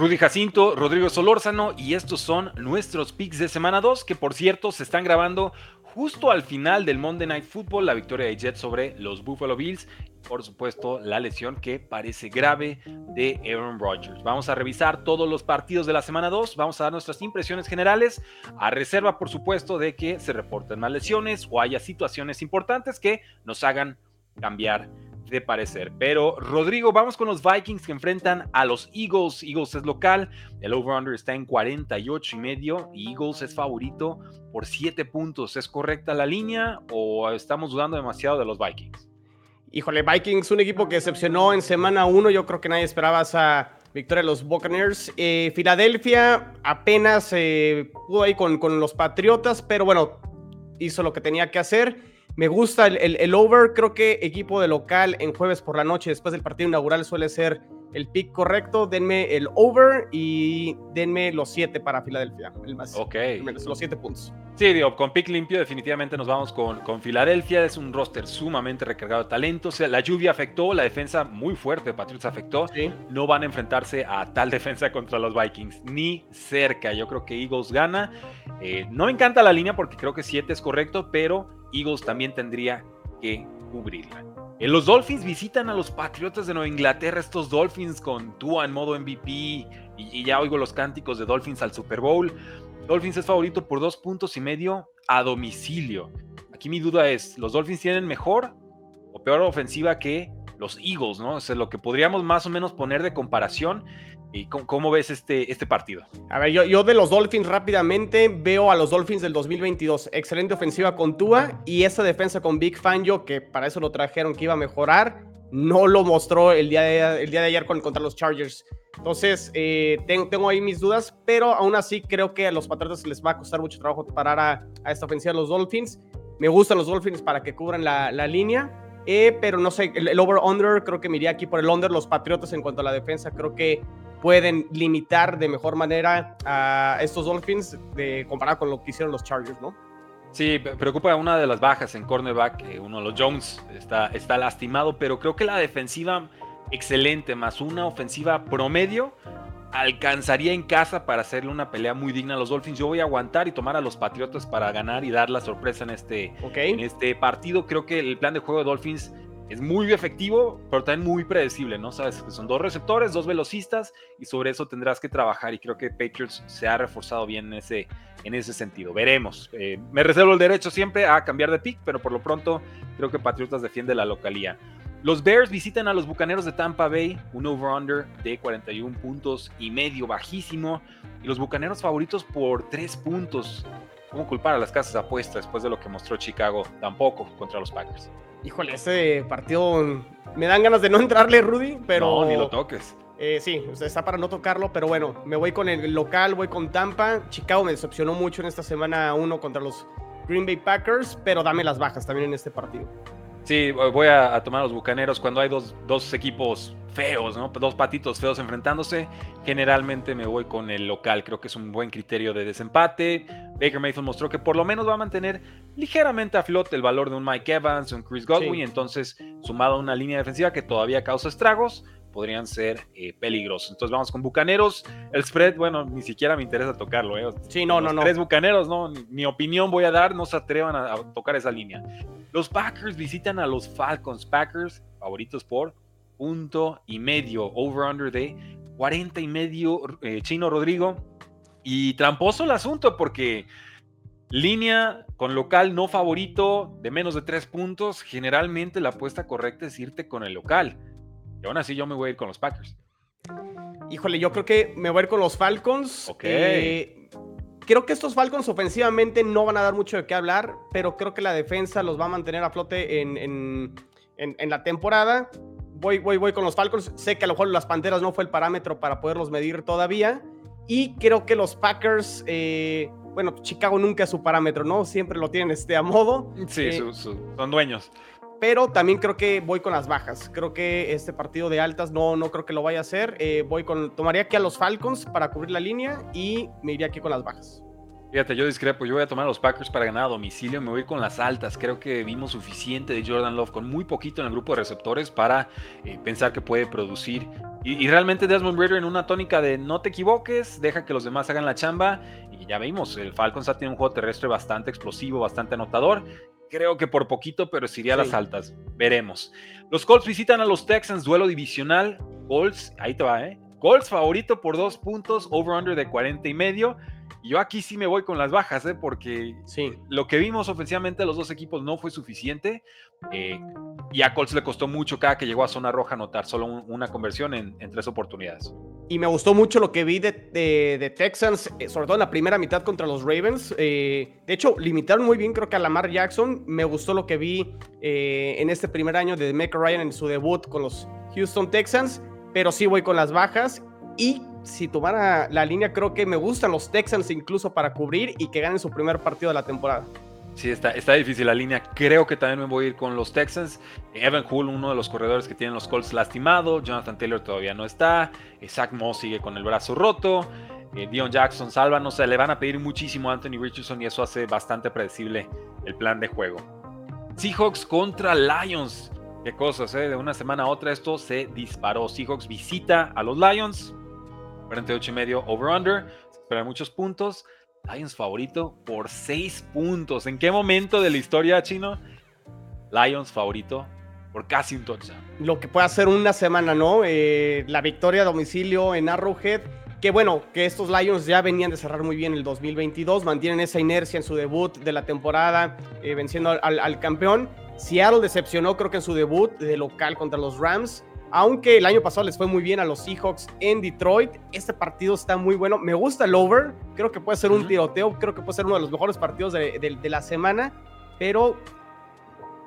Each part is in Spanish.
Rudy Jacinto, Rodrigo Solórzano y estos son nuestros picks de semana 2 que por cierto se están grabando justo al final del Monday Night Football, la victoria de Jets sobre los Buffalo Bills, por supuesto la lesión que parece grave de Aaron Rodgers. Vamos a revisar todos los partidos de la semana 2, vamos a dar nuestras impresiones generales, a reserva por supuesto de que se reporten más lesiones o haya situaciones importantes que nos hagan cambiar de parecer. Pero Rodrigo, vamos con los Vikings que enfrentan a los Eagles. Eagles es local, el over-under está en 48 y medio y Eagles es favorito por 7 puntos. ¿Es correcta la línea o estamos dudando demasiado de los Vikings? Híjole, Vikings, un equipo que decepcionó en semana 1. Yo creo que nadie esperaba esa victoria de los Buccaneers. Eh, Filadelfia apenas eh, pudo ahí con, con los Patriotas, pero bueno, hizo lo que tenía que hacer. Me gusta el, over, creo que equipo de local en jueves por la noche después del partido inaugural suele ser el pick correcto. Denme el over y denme los siete para Filadelfia. El más, ok. Los siete puntos. Sí, digo, con pick limpio definitivamente nos vamos con, con Filadelfia. Es un roster sumamente recargado de talento. O sea, la lluvia afectó, la defensa muy fuerte de Patriots afectó. No van a enfrentarse a tal defensa contra los Vikings, ni cerca. Yo creo que Eagles gana. Eh, no me encanta la línea porque creo que siete es correcto, pero Eagles también tendría que cubrirla. En eh, los Dolphins visitan a los Patriotas de Nueva Inglaterra, estos Dolphins con Tua en modo MVP y, ya oigo los cánticos de Dolphins al Super Bowl. Dolphins es favorito por dos puntos y medio a domicilio. Aquí mi duda es, ¿los Dolphins tienen mejor o peor ofensiva que los Eagles, ¿no? O lo que podríamos más o menos poner de comparación. ¿Y cómo, ves este, este partido? A ver, yo, yo, de los Dolphins rápidamente veo a los Dolphins del 2022. Excelente ofensiva con Tua y esa defensa con Big Fangio, que para eso lo trajeron que iba a mejorar, no lo mostró el día de, el día de ayer contra los Chargers. Entonces, eh, tengo, ahí mis dudas, pero aún así creo que a los Patriotas les va a costar mucho trabajo parar a, esta ofensiva de los Dolphins. Me gustan los Dolphins para que cubran la, la línea. Eh, pero no sé, el, over-under, creo que me aquí por el under. Los Patriotas en cuanto a la defensa, creo que pueden limitar de mejor manera a estos Dolphins de, comparado con lo que hicieron los Chargers, ¿no? Sí, preocupa una de las bajas en cornerback, uno de los Jones está, está lastimado, pero creo que la defensiva excelente, más una ofensiva promedio, alcanzaría en casa para hacerle una pelea muy digna a los Dolphins. Yo voy a aguantar y tomar a los Patriotas para ganar y dar la sorpresa en este, en este partido. Creo que el plan de juego de Dolphins es muy efectivo, pero también muy predecible, ¿no? Sabes que son dos receptores, dos velocistas, y sobre eso tendrás que trabajar. Y creo que Patriots se ha reforzado bien en ese, en ese sentido. Veremos. Eh, me reservo el derecho siempre a cambiar de pick, pero por lo pronto creo que Patriotas defiende la localía. Los Bears visitan a los Bucaneros de Tampa Bay, un over-under de 41 puntos y medio, bajísimo. Y los Bucaneros favoritos por 3 puntos. ¿Cómo culpar a las casas de apuestas después de lo que mostró Chicago? Tampoco contra los Packers. Híjole, ese partido me dan ganas de no entrarle, Rudy, pero. No, ni lo toques. Eh, sí, está para no tocarlo, pero bueno, me voy con el local, voy con Tampa. Chicago me decepcionó mucho en esta semana uno contra los Green Bay Packers, pero dame las bajas también en este partido. Sí, voy a, tomar a los bucaneros cuando hay dos, dos, equipos feos, ¿no? Dos patitos feos enfrentándose. Generalmente me voy con el local. Creo que es un buen criterio de desempate. Baker Mayfield mostró que por lo menos va a mantener ligeramente a flote el valor de un Mike Evans, un Chris Godwin. Entonces, sumado a una línea defensiva que todavía causa estragos, podrían ser eh, peligrosos. Entonces vamos con Bucaneros. El spread, bueno, ni siquiera me interesa tocarlo. ¿eh? Sí, no, no, no. Tres Bucaneros, no, mi opinión voy a dar, no se atrevan a, tocar esa línea. Los Packers visitan a los Falcons. Packers, favoritos por punto y medio, over-under de 40 y medio, eh, Chino Rodrigo. Y tramposo el asunto porque línea con local no favorito de menos de tres puntos, generalmente la apuesta correcta es irte con el local. Y aún así yo me voy a ir con los Packers. Híjole, yo creo que me voy a ir con los Falcons. Ok. Eh, creo que estos Falcons ofensivamente no van a dar mucho de qué hablar, pero creo que la defensa los va a mantener a flote en, la temporada. Voy, voy, voy con los Falcons. Sé que a lo mejor las Panteras no fue el parámetro para poderlos medir todavía. Y creo que los Packers, eh, bueno, Chicago nunca es su parámetro, ¿no? Siempre lo tienen este, a modo. Sí, Eh, son dueños. pero también creo que voy con las bajas. Creo que este partido de altas no, no creo que lo vaya a hacer. Eh, voy con, tomaría aquí a los Falcons para cubrir la línea y me iría aquí con las bajas. Fíjate, yo discrepo. Yo voy a tomar a los Packers para ganar a domicilio. Me voy con las altas. Creo que vimos suficiente de Jordan Love con muy poquito en el grupo de receptores para eh, pensar que puede producir. Y, y realmente Desmond Ritter en una tónica de no te equivoques, deja que los demás hagan la chamba. Y ya vimos, el Falcons ha tenido un juego terrestre bastante explosivo, bastante anotador. Creo que por poquito, pero se iría a las Sí. altas. Veremos. Los Colts visitan a los Texans, duelo divisional. Colts, ahí te va, ¿eh? Colts favorito por dos puntos, over-under de 40 y medio. Yo aquí sí me voy con las bajas, ¿eh? Porque Sí. lo que vimos ofensivamente a los dos equipos no fue suficiente. eh, y a Colts le costó mucho cada que llegó a zona roja anotar solo un- una conversión en, en tres oportunidades. Y me gustó mucho lo que vi de, de- de Texans, eh, sobre todo en la primera mitad contra los Ravens. Eh, de hecho, limitaron muy bien, creo que a Lamar Jackson. Me gustó lo que vi eh, en este primer año de Mecca Ryan en su debut con los Houston Texans. Pero sí voy con las bajas. Y si tomara la línea, creo que me gustan los Texans incluso para cubrir y que ganen su primer partido de la temporada. Sí, está, está difícil la línea. Creo que también me voy a ir con los Texans. Evan Hull, uno de los corredores que tienen los Colts lastimado. Jonathan Taylor todavía no está. eh, Zach Moss sigue con el brazo roto. eh, Dion Jackson salva. No sé, le van a pedir muchísimo a Anthony Richardson y eso hace bastante predecible el plan de juego. Seahawks contra Lions. Qué cosas, ¿eh? De una semana a otra esto se disparó. Seahawks visita a los Lions. 48 y medio over-under. Se esperan muchos puntos. Lions favorito por 6 puntos. ¿En qué momento de la historia, Chino? Lions favorito por casi un touchdown. lo que puede hacer una semana, ¿no? Eh, la victoria a domicilio en Arrowhead. Que bueno, que estos Lions ya venían de cerrar muy bien el 2022, mantienen esa inercia en su debut de la temporada, eh, venciendo al, al campeón. Seattle decepcionó, creo que en su debut de local contra los Rams. Aunque el año pasado les fue muy bien a los Seahawks en Detroit, este partido está muy bueno. Me gusta el over, creo que puede ser un tiroteo, creo que puede ser uno de los mejores partidos de, de- de la semana, pero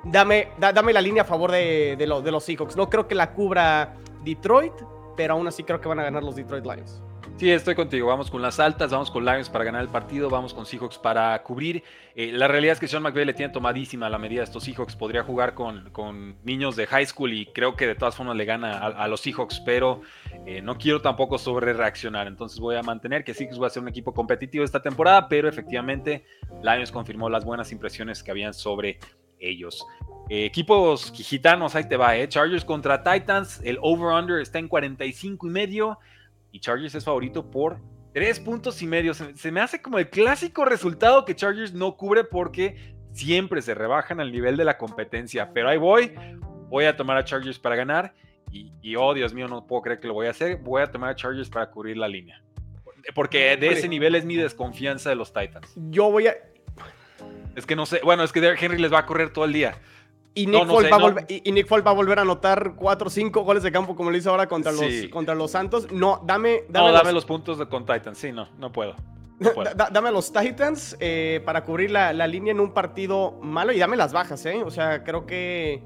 dame, da- dame la línea a favor de, de lo- de los Seahawks. No creo que la cubra Detroit, pero aún así creo que van a ganar los Detroit Lions. Sí, estoy contigo. Vamos con las altas, vamos con Lions para ganar el partido, vamos con Seahawks para cubrir. Eh, la realidad es que Sean McVay le tiene tomadísima la medida a estos Seahawks. Podría jugar con, niños de high school y creo que de todas formas le gana a, a los Seahawks, pero eh, no quiero tampoco sobre reaccionar. Entonces voy a mantener que Seahawks va a ser un equipo competitivo esta temporada, pero efectivamente Lions confirmó las buenas impresiones que habían sobre ellos. Eh, equipos gitanos, ahí te va, ¿eh? Chargers contra Titans, el over-under está en 45 y medio y Chargers es favorito por 3 puntos y medio. Se, se me hace como el clásico resultado que Chargers no cubre porque siempre se rebajan al nivel de la competencia. Pero ahí voy, voy a tomar a Chargers para ganar y, y, oh Dios mío, no puedo creer que lo voy a hacer. Voy a tomar a Chargers para cubrir la línea. Porque de ese nivel es mi desconfianza de los Titans. Yo voy a. Es que no sé, bueno, es que Derrick Henry les va a correr todo el día. Y Nick, no sé, va no. y, Nick Folk va a volver a anotar 4 o 5 goles de campo como lo hizo ahora contra, Sí. los, contra los Santos. No, dame, dame, No, los, dame los puntos de, con Titans. Sí, no, no puedo. Da- dame a los Titans eh, para cubrir la, la línea en un partido malo y dame las bajas, ¿eh? O sea, creo que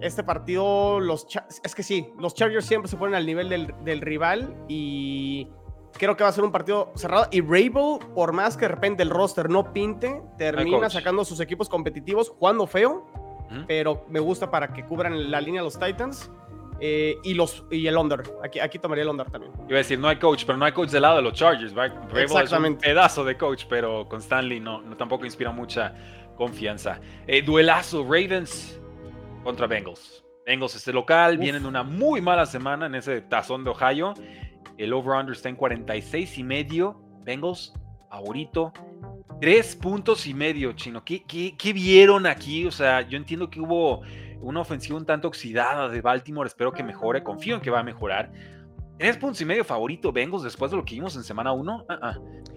este partido, los es que sí, los Chargers siempre se ponen al nivel del, del rival y creo que va a ser un partido cerrado. Y Rabel, por más que de repente el roster no pinte, termina sacando sus equipos competitivos jugando feo Pero me gusta para que cubran la línea los Titans eh, y los y el under. Aquí, aquí tomaría el under también. Iba a decir, no hay coach, pero no hay coach del lado de los Chargers, un Exactamente. pedazo de coach, pero con Stanley no, no tampoco inspira mucha confianza. Eh, duelazo, Ravens contra Bengals. Bengals este local, Uf. vienen de una muy mala semana en ese tazón de Ohio. El over-under está en 46 y medio. Bengals, favorito. Tres puntos y medio, chino. ¿Qué, qué, qué vieron aquí? O sea, yo entiendo que hubo una ofensiva un tanto oxidada de Baltimore. Espero que mejore. Confío en que va a mejorar. Tres puntos y medio favorito Bengals después de lo que vimos en semana 1.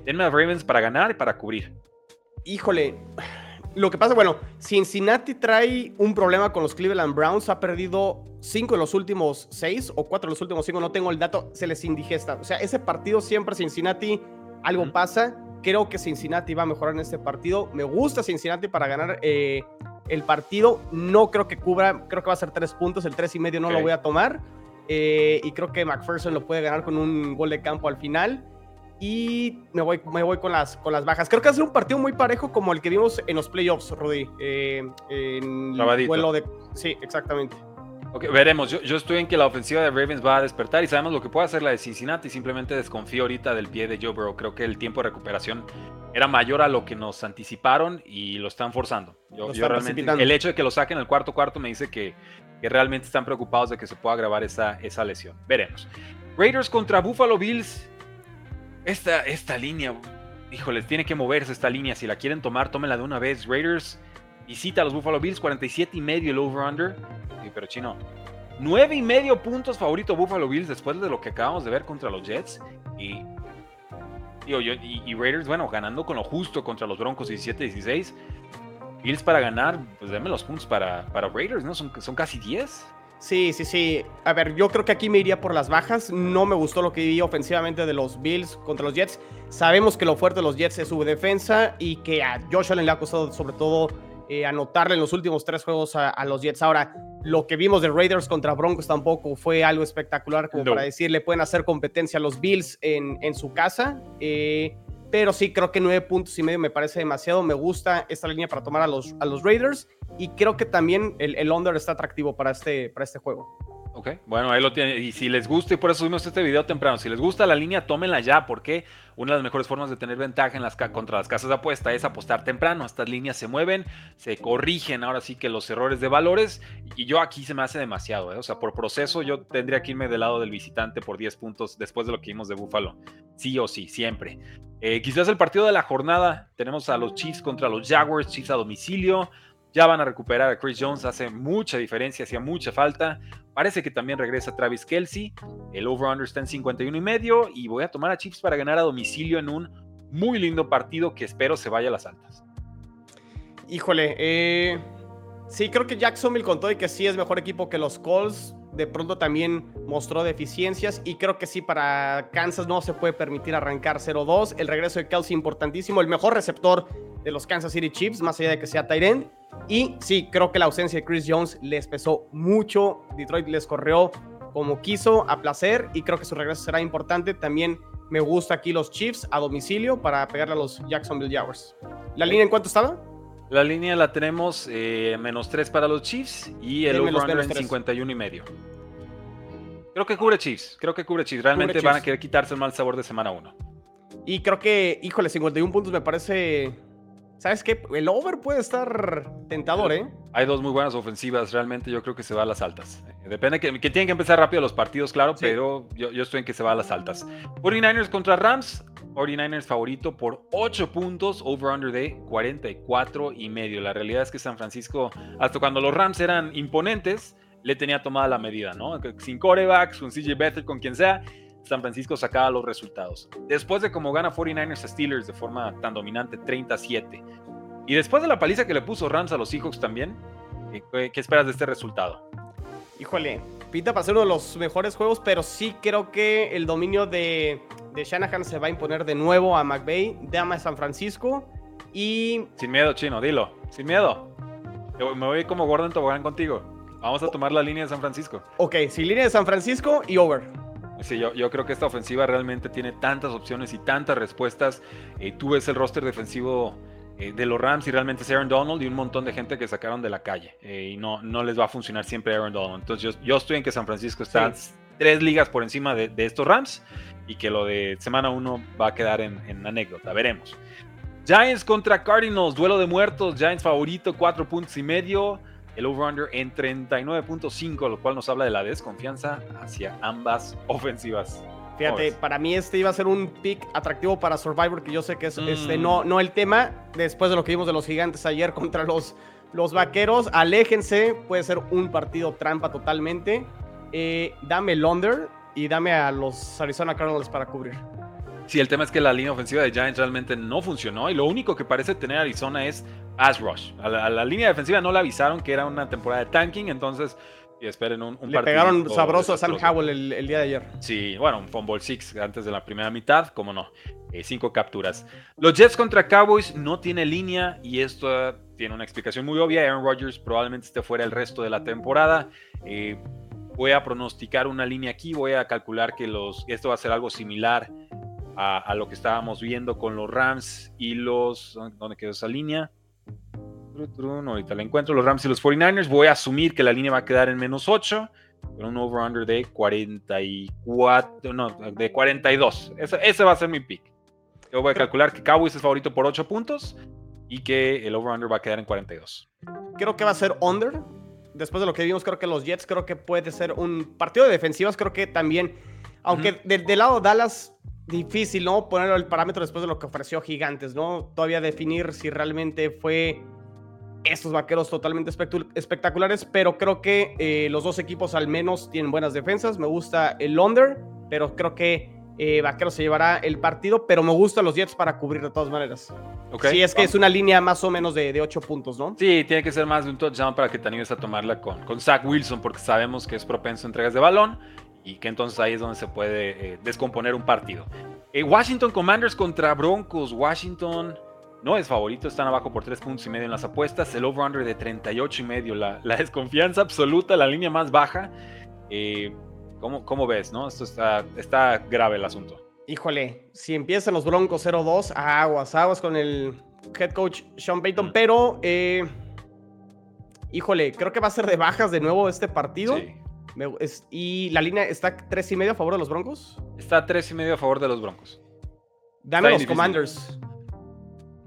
Denme a Ravens para ganar y para cubrir. Híjole, lo que pasa, bueno, Cincinnati trae un problema con los Cleveland Browns. Ha perdido cinco de los últimos seis o cuatro de los últimos cinco. No tengo el dato, se les indigesta. O sea, ese partido siempre Cincinnati, algo pasa. Creo que Cincinnati va a mejorar en este partido. Me gusta Cincinnati para ganar eh, el partido. No creo que cubra, creo que va a ser tres puntos. El tres y medio no lo voy a tomar. Eh, y creo que McPherson lo puede ganar con un gol de campo al final. y me voy, me voy con, las, con las bajas. Creo que va a ser un partido muy parejo como el que vimos en los playoffs, Rudy. Eh, en el vuelo de... Sí, exactamente. Okay, veremos. Yo, yo, estoy en que la ofensiva de Ravens va a despertar y sabemos lo que puede hacer la de Cincinnati. Simplemente desconfío ahorita del pie de Joe Burrow. Creo que el tiempo de recuperación era mayor a lo que nos anticiparon y lo están forzando. Yo, realmente, el hecho de que lo saquen el cuarto cuarto me dice que, que, realmente están preocupados de que se pueda agravar esa, esa lesión. Veremos. Raiders contra Buffalo Bills. Esta, esta línea, híjole, tiene que moverse esta línea. Si la quieren tomar, tómenla de una vez. Raiders visita a los Buffalo Bills, 47 y medio el over-under. Pero chino, 9 y medio puntos favorito Buffalo Bills después de lo que acabamos de ver contra los Jets. Y, y, Raiders, bueno, ganando con lo justo contra los Broncos 17-16. Bills para ganar, pues denme los puntos para, para Raiders, ¿no? Son, son casi 10. Sí, sí, sí. A ver, yo creo que aquí me iría por las bajas. No me gustó lo que vi ofensivamente de los Bills contra los Jets. Sabemos que lo fuerte de los Jets es su defensa y que a Josh Allen le ha costado sobre todo eh, anotarle en los últimos tres juegos a, los Jets. Ahora, lo que vimos de Raiders contra Broncos tampoco fue algo espectacular como para decir, le pueden hacer competencia a los Bills en, en su casa. Eh, pero sí, creo que nueve puntos y medio me parece demasiado. Me gusta esta línea para tomar a los, a los Raiders y creo que también el, el under está atractivo para este, para este juego. Ok, bueno, ahí lo tiene. Y si les gusta, y por eso subimos este video temprano, si les gusta la línea, tómenla ya, porque una de las mejores formas de tener ventaja en las contra las casas de apuesta es apostar temprano. Estas líneas se mueven, se corrigen ahora sí que los errores de valores, y yo aquí se me hace demasiado. ¿eh? O sea, por proceso yo tendría que irme del lado del visitante por 10 puntos después de lo que vimos de Buffalo. Sí o sí, siempre. Eh, quizás el partido de la jornada, tenemos a los Chiefs contra los Jaguars, Chiefs a domicilio. Ya van a recuperar a Chris Jones, hace mucha diferencia, hacía mucha falta. Parece que también regresa Travis Kelsey. El over-under está en 51 y medio. Y voy a tomar a Chiefs para ganar a domicilio en un muy lindo partido que espero se vaya a las altas. Híjole, eh, sí, creo que Jacksonville con todo y que sí es mejor equipo que los Colts. De pronto también mostró deficiencias y creo que sí, para Kansas no se puede permitir arrancar 0-2. El regreso de Kelsey importantísimo, el mejor receptor de los Kansas City Chiefs, más allá de que sea Tyrant. Y sí, creo que la ausencia de Chris Jones les pesó mucho. Detroit les corrió como quiso, a placer, y creo que su regreso será importante. También me gusta aquí los Chiefs a domicilio para pegarle a los Jacksonville Jaguars. ¿La línea en cuánto estaba? La línea la tenemos eh, menos 3 para los Chiefs y el over en 51 y medio. Creo que cubre Chiefs, creo que cubre Chiefs. Realmente van a querer quitarse el mal sabor de semana 1. Y creo que, híjole, 51 puntos me parece ¿Sabes qué? El over puede estar tentador, ¿eh? Hay dos muy buenas ofensivas, realmente yo creo que se va a las altas. Eh, depende que, que tienen que empezar rápido los partidos, claro, pero yo, estoy en que se va a las altas. 49ers contra Rams, 49ers favorito por 8 puntos, over-under de 44 y medio. La realidad es que San Francisco, hasta cuando los Rams eran imponentes, le tenía tomada la medida, ¿no? Sin corebacks, con CJ Beathard, con quien sea, San Francisco sacaba los resultados. Después de cómo gana 49ers a Steelers de forma tan dominante, 37. Y después de la paliza que le puso Rams a los Seahawks también, ¿qué, esperas de este resultado? Híjole, pinta para ser uno de los mejores juegos, pero sí creo que el dominio de, de Shanahan se va a imponer de nuevo a McVay, Dama de San Francisco. Y. Sin miedo, chino, dilo. Sin miedo. Me voy como Gordon Tobogán contigo. Vamos a tomar la línea de San Francisco. Ok, sí, línea de San Francisco y over. Sí, yo, yo, creo que esta ofensiva realmente tiene tantas opciones y tantas respuestas. Eh, tú ves el roster defensivo eh, de los Rams y realmente es Aaron Donald y un montón de gente que sacaron de la calle. Eh, y no, no les va a funcionar siempre Aaron Donald. Entonces yo, yo estoy en que San Francisco está tres ligas por encima de, de, estos Rams y que lo de semana uno va a quedar en, en anécdota. Veremos. Giants contra Cardinals, duelo de muertos. Giants favorito, cuatro puntos y medio el over-under en 39.5, lo cual nos habla de la desconfianza hacia ambas ofensivas. Fíjate, para mí este iba a ser un pick atractivo para Survivor, que yo sé que es este, mm. no, no el tema, después de lo que vimos de los gigantes ayer contra los, los vaqueros, aléjense, puede ser un partido trampa totalmente. Eh, dame el under y dame a los Arizona Cardinals para cubrir. Sí, el tema es que la línea ofensiva de Giants realmente no funcionó y lo único que parece tener Arizona es pass rush. A la, línea defensiva no le avisaron que era una temporada de tanking, entonces y esperen un, un Le pegaron sabroso a Sam Howell el, día de ayer. Sí, bueno, un fumble six antes de la primera mitad, como no. Eh, cinco capturas. Los Jets contra Cowboys no tiene línea y esto tiene una explicación muy obvia. Aaron Rodgers probablemente esté fuera el resto de la temporada. Eh, voy a pronosticar una línea aquí, voy a calcular que los, esto va a ser algo similar a, lo que estábamos viendo con los Rams y los... ¿Dónde quedó esa línea? ahorita la encuentro. Los Rams y los 49ers. Voy a asumir que la línea va a quedar en menos 8 con un over-under de 44, no, de 42. Ese, ese va a ser mi pick. Yo voy a calcular que Cowboys es favorito por 8 puntos y que el over-under va a quedar en 42. Creo que va a ser under. Después de lo que vimos, creo que los Jets, creo que puede ser un partido de defensivas. Creo que también, aunque del lado Dallas, difícil, ¿no? Poner el parámetro después de lo que ofreció Gigantes, ¿no? Todavía definir si realmente fue estos vaqueros totalmente espectaculares, pero creo que eh, los dos equipos al menos tienen buenas defensas. Me gusta el under, pero creo que eh, Vaqueros se llevará el partido, pero me gustan los Jets para cubrir de todas maneras. Okay. Sí, es que es una línea más o menos de, de 8 puntos, ¿no? Sí, tiene que ser más de un touchdown para que te animes a tomarla con, con Zach Wilson, porque sabemos que es propenso a entregas de balón y que entonces ahí es donde se puede eh, descomponer un partido. Washington Commanders contra Broncos. Washington no es favorito, están abajo por 3 puntos y medio en las apuestas. El over-under de 38 y medio, la, desconfianza absoluta, la línea más baja. Eh, ¿cómo, ves, no? Esto está, está grave el asunto. Híjole, si empiezan los Broncos 0-2, aguas, aguas con el head coach Sean Payton, pero eh, híjole, creo que va a ser de bajas de nuevo este partido. Sí. Y la línea está 3 y medio a favor de los Broncos. Está 3 y medio a favor de los Broncos. Dame los Commanders.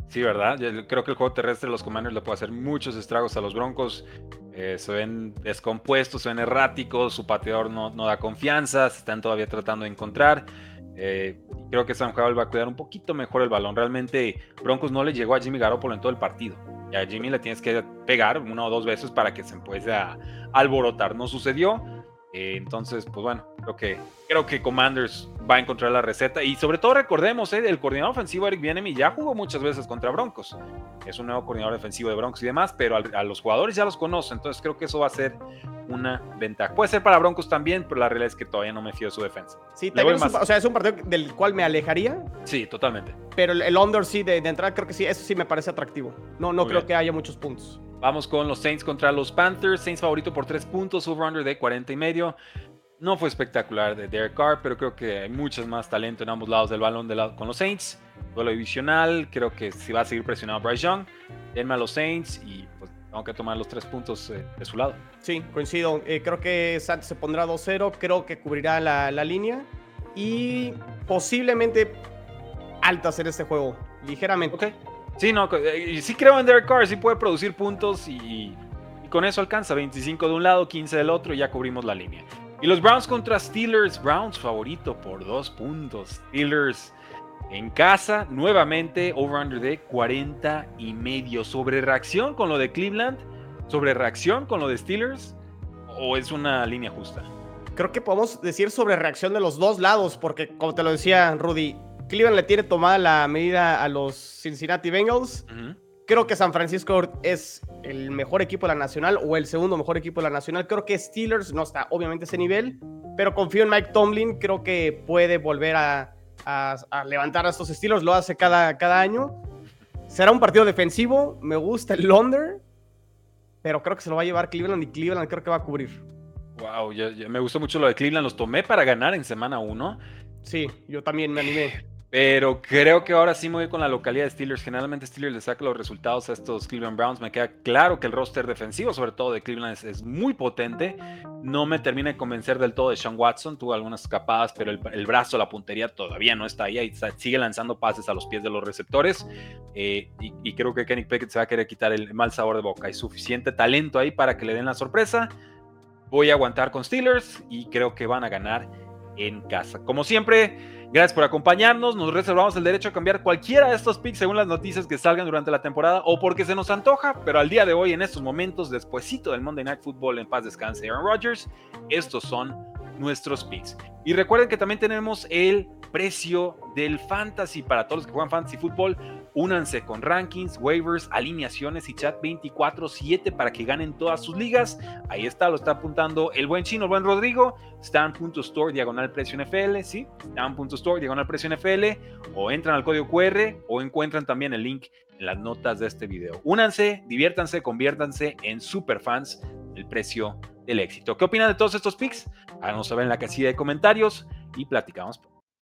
Sí, ¿verdad? Yo creo que el juego terrestre de los Commanders le puede hacer muchos estragos a los Broncos. Eh, se ven descompuestos, se ven erráticos, su pateador no, no da confianza, se están todavía tratando de encontrar. Eh, creo que Sam Howell va a cuidar un poquito mejor el balón. Realmente Broncos no le llegó a Jimmy Garoppolo en todo el partido. Y a Jimmy le tienes que pegar una o dos veces para que se empiece a alborotar. No sucedió. Eh, entonces, pues bueno, creo que, creo que Commanders va a encontrar la receta. Y sobre todo recordemos, eh, el coordinador ofensivo Eric Bienemi ya jugó muchas veces contra Broncos. Es un nuevo coordinador defensivo de Broncos y demás, pero a, los jugadores ya los conoce. Entonces creo que eso va a ser una ventaja. Puede ser para Broncos también, pero la realidad es que todavía no me fío de su defensa. Sí, también o sea, es un partido del cual me alejaría. Sí, totalmente. Pero el, under sí, de, entrada, creo que sí, eso sí me parece atractivo. No, no creo que haya muchos puntos. Vamos con los Saints contra los Panthers. Saints favorito por 3 puntos, over-under de 40 y medio. No fue espectacular de Derek Carr, pero creo que hay mucho más talento en ambos lados del balón con los Saints. Duelo divisional, creo que si va a seguir presionado Bryce Young, denme a los Saints y pues tengo que tomar los tres puntos eh, de su lado. Sí, coincido. Eh, creo que Santos se pondrá 2-0, creo que cubrirá la, línea y posiblemente altas en este juego, ligeramente. Ok. Sí, no, eh, sí creo en Derek Carr, sí puede producir puntos y, y con eso alcanza 25 de un lado, 15 del otro y ya cubrimos la línea. Y los Browns contra Steelers. Browns favorito por dos puntos. Steelers en casa, nuevamente over-under de 40 y medio. ¿Sobre reacción con lo de Cleveland? ¿Sobre reacción con lo de Steelers? ¿O es una línea justa? Creo que podemos decir sobre reacción de los dos lados, porque como te lo decía Rudy, Cleveland le tiene tomada la medida a los Cincinnati Bengals. Creo que San Francisco es el mejor equipo de la Nacional o el segundo mejor equipo de la Nacional. Creo que Steelers no está obviamente a ese nivel, pero confío en Mike Tomlin. Creo que puede volver a, levantar a estos Steelers. Lo hace cada, cada año. Será un partido defensivo. Me gusta el under, pero creo que se lo va a llevar Cleveland y Cleveland creo que va a cubrir. Wow, me gustó mucho lo de Cleveland. Los tomé para ganar en semana 1. Sí, yo también me animé. Pero creo que ahora sí me voy con la localidad de Steelers. Generalmente Steelers le saca los resultados a estos Cleveland Browns. Me queda claro que el roster defensivo, sobre todo de Cleveland, es, muy potente. No me termina de convencer del todo de Sean Watson. Tuvo algunas escapadas, pero el, brazo, la puntería todavía no está ahí. Y sigue lanzando pases a los pies de los receptores. Eh, y, creo que Kenny Pickett se va a querer quitar el mal sabor de boca. Hay suficiente talento ahí para que le den la sorpresa. Voy a aguantar con Steelers y creo que van a ganar en casa. Como siempre. Gracias por acompañarnos. Nos reservamos el derecho a cambiar cualquiera de estos picks según las noticias que salgan durante la temporada o porque se nos antoja, pero al día de hoy, en estos momentos, despuesito del Monday Night Football en paz descanse Aaron Rodgers, estos son nuestros picks. Y recuerden que también tenemos el precio del fantasy para todos los que juegan fantasy fútbol. Únanse con rankings, waivers, alineaciones y chat 24/7 para que ganen todas sus ligas. Ahí está, lo está apuntando el buen chino, el buen Rodrigo. Stan.store diagonal precio NFL, ¿sí? Stan.store diagonal precio NFL. O entran al código QR o encuentran también el link en las notas de este video. Únanse, diviértanse, conviértanse en superfans del precio del éxito. ¿Qué opinan de todos estos picks? Háganos saber en la casilla de comentarios y platicamos